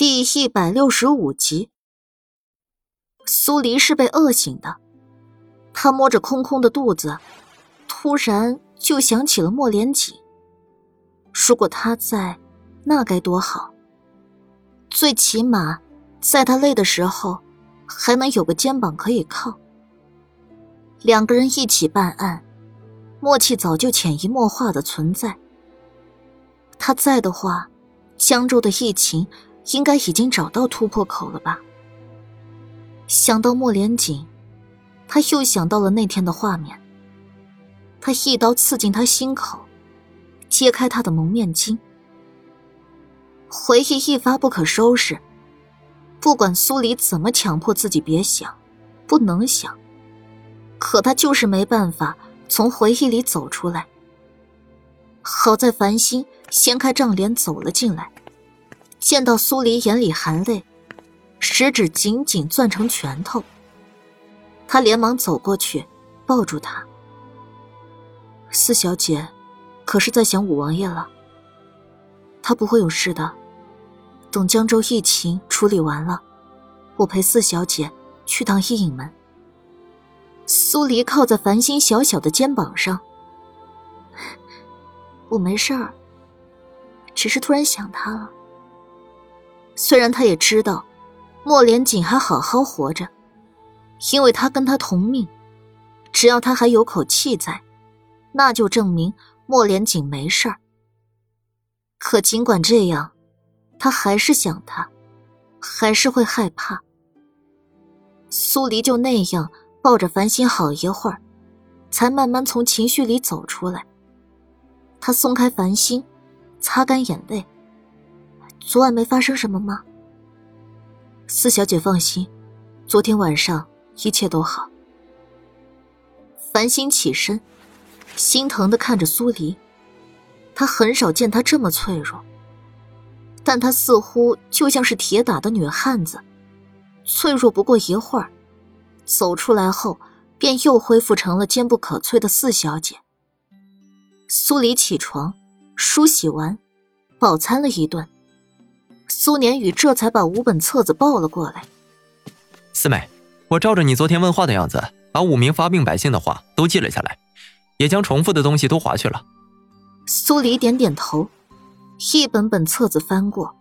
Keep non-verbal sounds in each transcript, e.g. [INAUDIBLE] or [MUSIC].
第一百六十五集，苏黎是被饿醒的。他摸着空空的肚子，突然就想起了莫连锦。如果他在，那该多好。最起码，在他累的时候，还能有个肩膀可以靠。两个人一起办案，默契早就潜移默化的存在。他在的话，江州的疫情。应该已经找到突破口了吧？想到莫连锦，他又想到了那天的画面。他一刀刺进他心口，揭开他的蒙面巾。回忆一发不可收拾。不管苏黎怎么强迫自己别想，不能想，可他就是没办法从回忆里走出来。好在繁星掀开帐帘走了进来。见到苏黎眼里含泪，食指紧紧攥成拳头。他连忙走过去，抱住她。四小姐，可是在想五王爷了？他不会有事的。等江州疫情处理完了，我陪四小姐去趟阴影门。苏黎靠在繁星小小的肩膀上。[LAUGHS] 我没事儿，只是突然想他了。虽然他也知道，莫连锦还好好活着，因为他跟他同命，只要他还有口气在，那就证明莫连锦没事儿。可尽管这样，他还是想他，还是会害怕。苏黎就那样抱着繁星好一会儿，才慢慢从情绪里走出来。他松开繁星，擦干眼泪。昨晚没发生什么吗？四小姐放心，昨天晚上一切都好。繁星起身，心疼的看着苏黎，他很少见她这么脆弱，但她似乎就像是铁打的女汉子，脆弱不过一会儿，走出来后便又恢复成了坚不可摧的四小姐。苏黎起床，梳洗完，饱餐了一顿。苏年宇这才把五本册子抱了过来。四妹，我照着你昨天问话的样子，把五名发病百姓的话都记了下来，也将重复的东西都划去了。苏黎点点头，一本本册子翻过，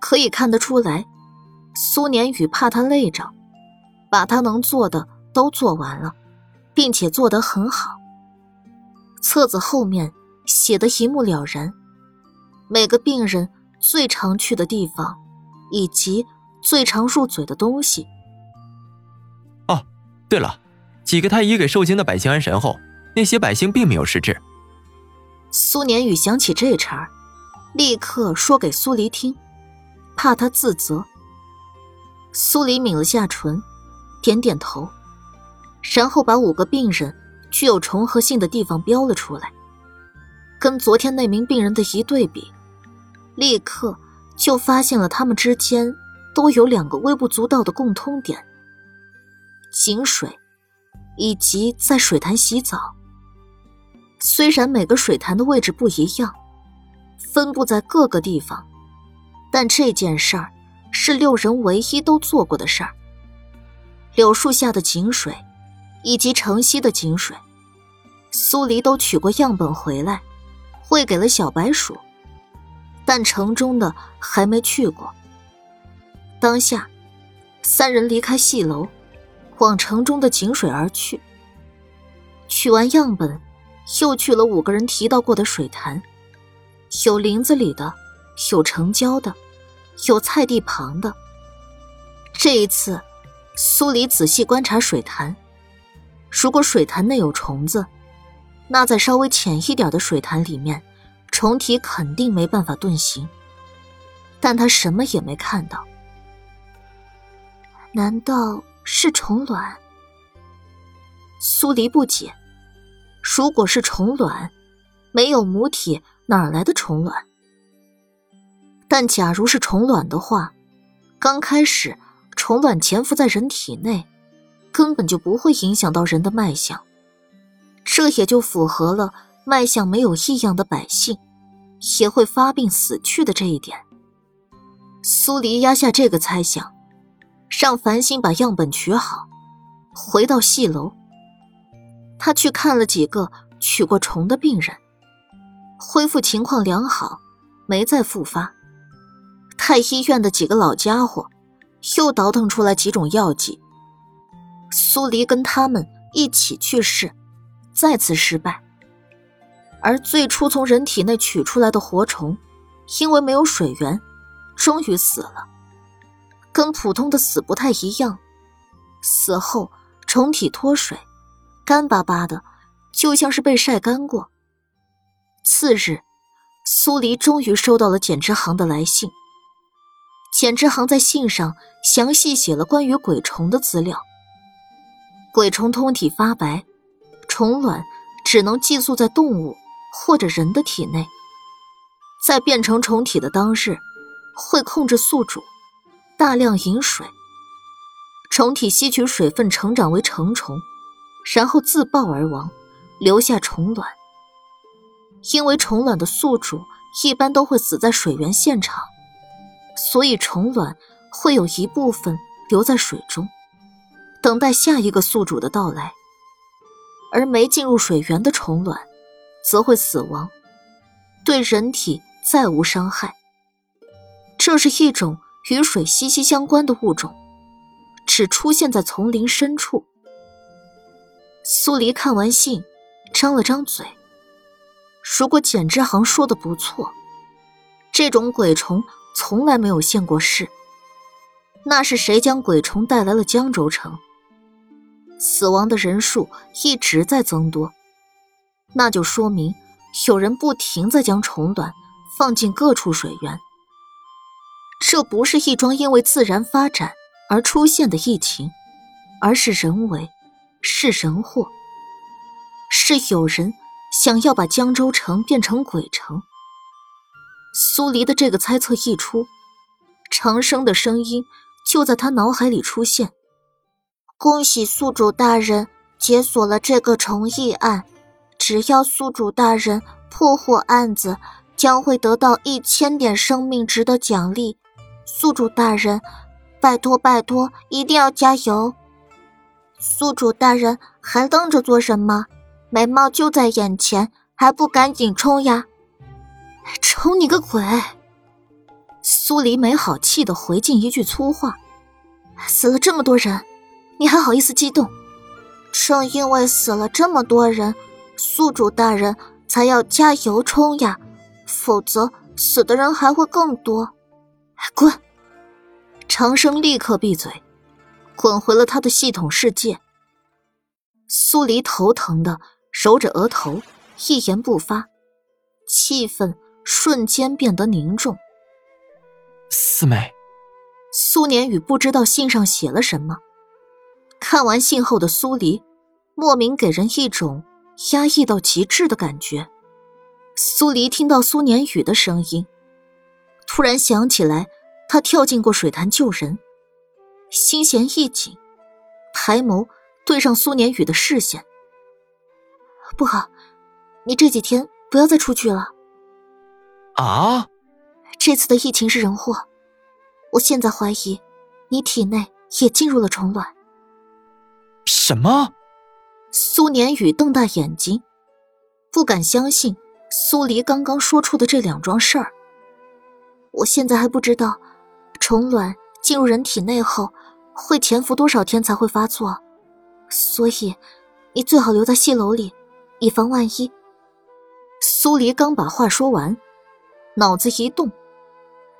可以看得出来，苏年宇怕他累着，把他能做的都做完了，并且做得很好。册子后面写的一目了然，每个病人。最常去的地方，以及最常入嘴的东西。哦，对了，几个太医给受惊的百姓安神后，那些百姓并没有失智。苏年宇想起这茬立刻说给苏黎听，怕他自责。苏黎抿了下唇，点点头，然后把五个病人具有重合性的地方标了出来，跟昨天那名病人的一对比。立刻就发现了他们之间都有两个微不足道的共通点：井水，以及在水潭洗澡。虽然每个水潭的位置不一样，分布在各个地方，但这件事儿是六人唯一都做过的事儿。柳树下的井水，以及城西的井水，苏黎都取过样本回来，喂给了小白鼠。但城中的还没去过。当下，三人离开戏楼，往城中的井水而去。取完样本，又去了五个人提到过的水潭，有林子里的，有城郊的，有菜地旁的。这一次，苏黎仔细观察水潭，如果水潭内有虫子，那在稍微浅一点的水潭里面。虫体肯定没办法遁形，但他什么也没看到。难道是虫卵？苏黎不解。如果是虫卵，没有母体哪来的虫卵？但假如是虫卵的话，刚开始虫卵潜伏在人体内，根本就不会影响到人的脉象，这也就符合了。脉象没有异样的百姓，也会发病死去的这一点。苏黎压下这个猜想，让繁星把样本取好，回到戏楼。他去看了几个取过虫的病人，恢复情况良好，没再复发。太医院的几个老家伙又倒腾出来几种药剂，苏黎跟他们一起去试，再次失败。而最初从人体内取出来的活虫，因为没有水源。终于死了，跟普通的死不太一样。死后虫体脱水，干巴巴的，就像是被晒干过。次日，苏黎终于收到了简之行的来信。简之行在信上详细写了关于鬼虫的资料。鬼虫通体发白，虫卵只能寄宿在动物或者人的体内，在变成虫体的当日。会控制宿主大量饮水，虫体吸取水分成长为成虫，然后自爆而亡，留下虫卵。因为虫卵的宿主一般都会死在水源现场，所以虫卵会有一部分留在水中，等待下一个宿主的到来。而没进入水源的虫卵，则会死亡，对人体再无伤害。这是一种与水息息相关的物种，只出现在丛林深处。苏黎看完信，张了张嘴。如果简之行说的不错，这种鬼虫从来没有现过世，那是谁将鬼虫带来了江州城？死亡的人数一直在增多，那就说明有人不停在将虫卵放进各处水源。这不是一桩因为自然发展而出现的疫情，而是人为，是人祸，是有人想要把江州城变成鬼城。苏黎的这个猜测一出，长生的声音就在他脑海里出现：“恭喜宿主大人解锁了这个虫疫案，只要宿主大人破获案子，将会得到一千点生命值的奖励。”宿主大人，拜托拜托，一定要加油！宿主大人还愣着做什么？美貌就在眼前，还不赶紧冲呀！冲你个鬼！苏黎没好气的回敬一句粗话：“死了这么多人，你还好意思激动？正因为死了这么多人，宿主大人才要加油冲呀，否则死的人还会更多。”滚！长生立刻闭嘴，滚回了他的系统世界。苏黎头疼的揉着额头，一言不发，气氛瞬间变得凝重。四妹，苏年宇不知道信上写了什么，看完信后的苏黎，莫名给人一种压抑到极致的感觉。苏黎听到苏年宇的声音。突然想起来，他跳进过水潭救人，心弦一紧，抬眸对上苏年宇的视线。不好，你这几天不要再出去了。啊！这次的疫情是人祸，我现在怀疑你体内也进入了虫卵。什么？苏年宇瞪大眼睛，不敢相信苏黎刚刚说出的这两桩事儿。我现在还不知道，虫卵进入人体内后会潜伏多少天才会发作，所以你最好留在戏楼里，以防万一。苏黎刚把话说完，脑子一动，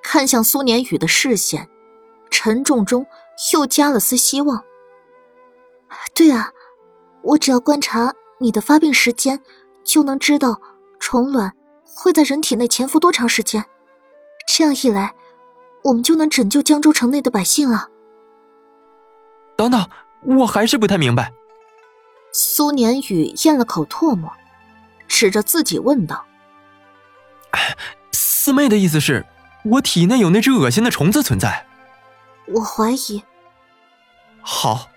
看向苏年宇的视线，沉重中又加了丝希望。对啊，我只要观察你的发病时间，就能知道虫卵会在人体内潜伏多长时间。这样一来，我们就能拯救江州城内的百姓了。等等，我还是不太明白。苏年宇咽了口唾沫，指着自己问道：“四妹的意思是，我体内有那只恶心的虫子存在？”我怀疑。好。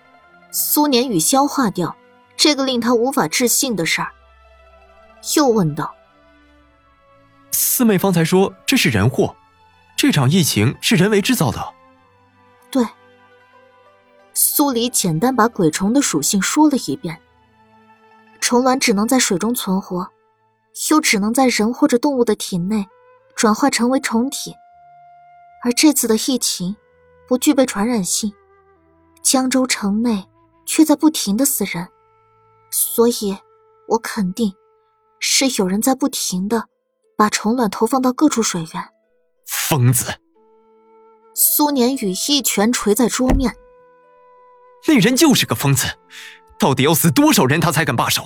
苏年宇消化掉这个令他无法置信的事儿，又问道。四妹方才说这是人祸，这场疫情是人为制造的。对。苏黎简单把鬼虫的属性说了一遍。虫卵只能在水中存活，又只能在人或者动物的体内转化成为虫体。而这次的疫情不具备传染性，江州城内却在不停的死人，所以，我肯定是有人在不停的把虫卵投放到各处水源。疯子！苏年宇一拳捶在桌面。那人就是个疯子，到底要死多少人他才敢罢手？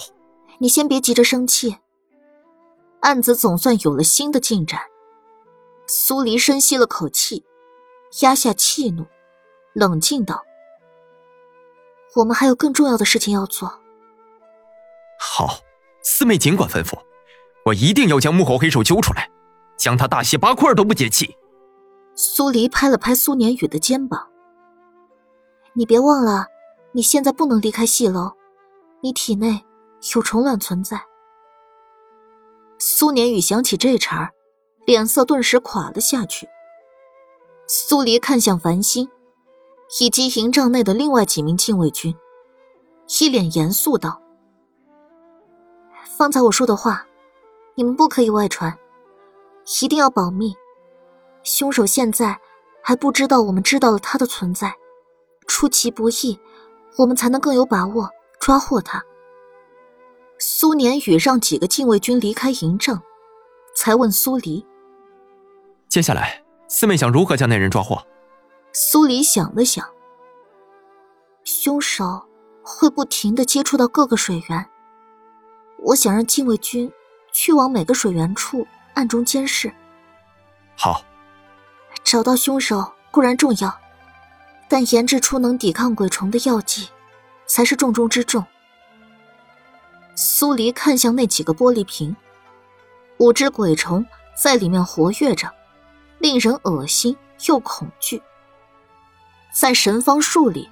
你先别急着生气。案子总算有了新的进展。苏黎深吸了口气，压下气怒，冷静道：“我们还有更重要的事情要做。”好，四妹尽管吩咐，我一定要将幕后黑手揪出来，将他大卸八块都不解气。苏黎拍了拍苏年宇的肩膀：“你别忘了，你现在不能离开戏楼，你体内有虫卵存在。”苏年宇想起这茬。脸色顿时垮了下去。苏黎看向繁星，以及营帐内的另外几名禁卫军，一脸严肃道：“方才我说的话，你们不可以外传，一定要保密。凶手现在还不知道我们知道了他的存在，出其不意，我们才能更有把握抓获他。”苏年宇让几个禁卫军离开营帐，才问苏黎。接下来，四妹想如何将那人抓获？苏黎想了想，凶手会不停的接触到各个水源，我想让禁卫军去往每个水源处暗中监视。好，找到凶手固然重要，但研制出能抵抗鬼虫的药剂，才是重中之重。苏黎看向那几个玻璃瓶，五只鬼虫在里面活跃着。令人恶心又恐惧。在神方术里，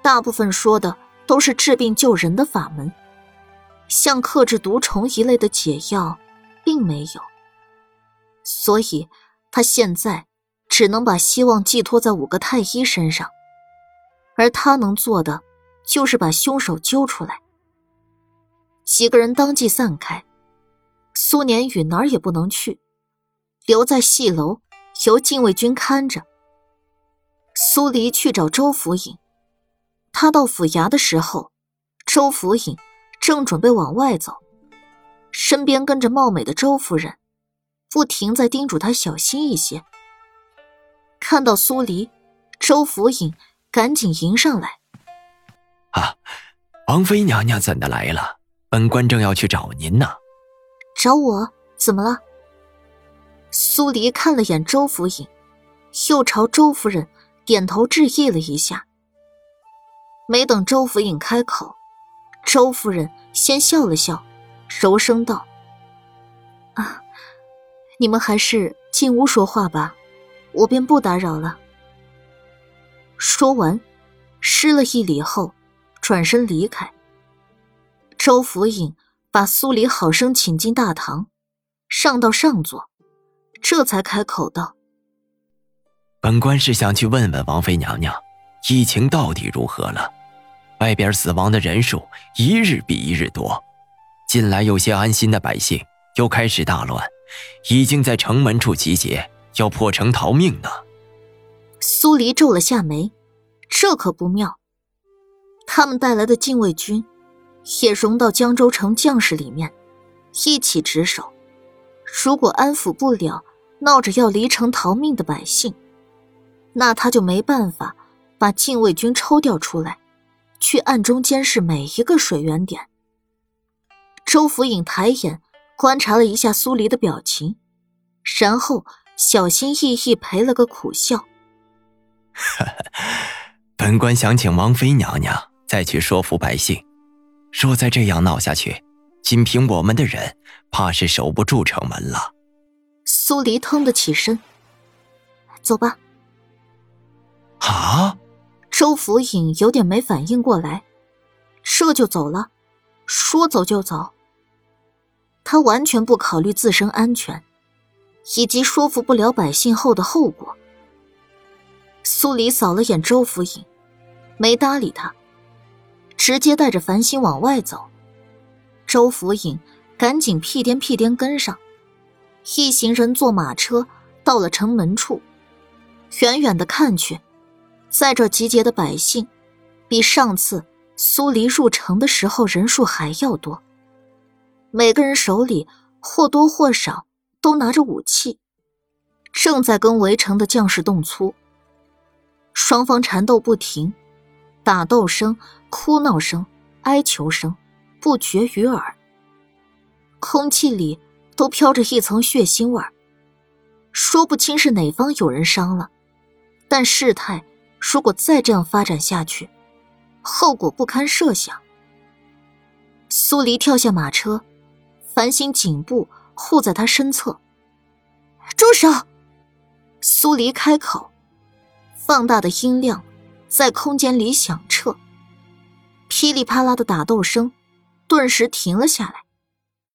大部分说的都是治病救人的法门，像克制毒虫一类的解药，并没有。所以，他现在只能把希望寄托在五个太医身上，而他能做的，就是把凶手揪出来。几个人当即散开，苏年宇哪儿也不能去，留在戏楼。由禁卫军看着。苏黎去找周福尹，他到府衙的时候，周福尹正准备往外走，身边跟着貌美的周夫人，不停在叮嘱他小心一些。看到苏黎，周福尹赶紧迎上来：“啊，王妃娘娘怎的来了？本官正要去找您呢。”“找我？怎么了？”苏黎看了眼周府尹，又朝周夫人点头致意了一下。没等周府尹开口，周夫人先笑了笑，柔声道：“啊，你们还是进屋说话吧，我便不打扰了。”说完，施了一礼后，转身离开。周府尹把苏黎好生请进大堂，上到上座。这才开口道：“本官是想去问问王妃娘娘，疫情到底如何了？外边死亡的人数一日比一日多，近来有些安心的百姓又开始大乱，已经在城门处集结，要破城逃命呢。”苏黎皱了下眉，这可不妙。他们带来的禁卫军也融到江州城将士里面，一起值守。如果安抚不了，闹着要离城逃命的百姓，那他就没办法把禁卫军抽调出来，去暗中监视每一个水源点。周福尹抬眼观察了一下苏黎的表情，然后小心翼翼赔了个苦笑：“ [LAUGHS] 本官想请王妃娘娘再去说服百姓，若再这样闹下去，仅凭我们的人，怕是守不住城门了。”苏黎腾的起身，走吧。啊！周福尹有点没反应过来，这就走了，说走就走。他完全不考虑自身安全，以及说服不了百姓后的后果。苏黎扫了眼周福尹，没搭理他，直接带着繁星往外走。周福尹赶紧屁颠屁颠跟上，一行人坐马车到了城门处，远远的看去，在这集结的百姓，比上次苏黎入城的时候人数还要多。每个人手里或多或少都拿着武器，正在跟围城的将士动粗。双方缠斗不停，打斗声、哭闹声、哀求声不绝于耳。空气里都飘着一层血腥味儿，说不清是哪方有人伤了，但事态如果再这样发展下去，后果不堪设想。苏黎跳下马车，繁星颈部护在他身侧。住手！苏黎开口。放大的音量在空间里响彻，噼里啪啦的打斗声顿时停了下来。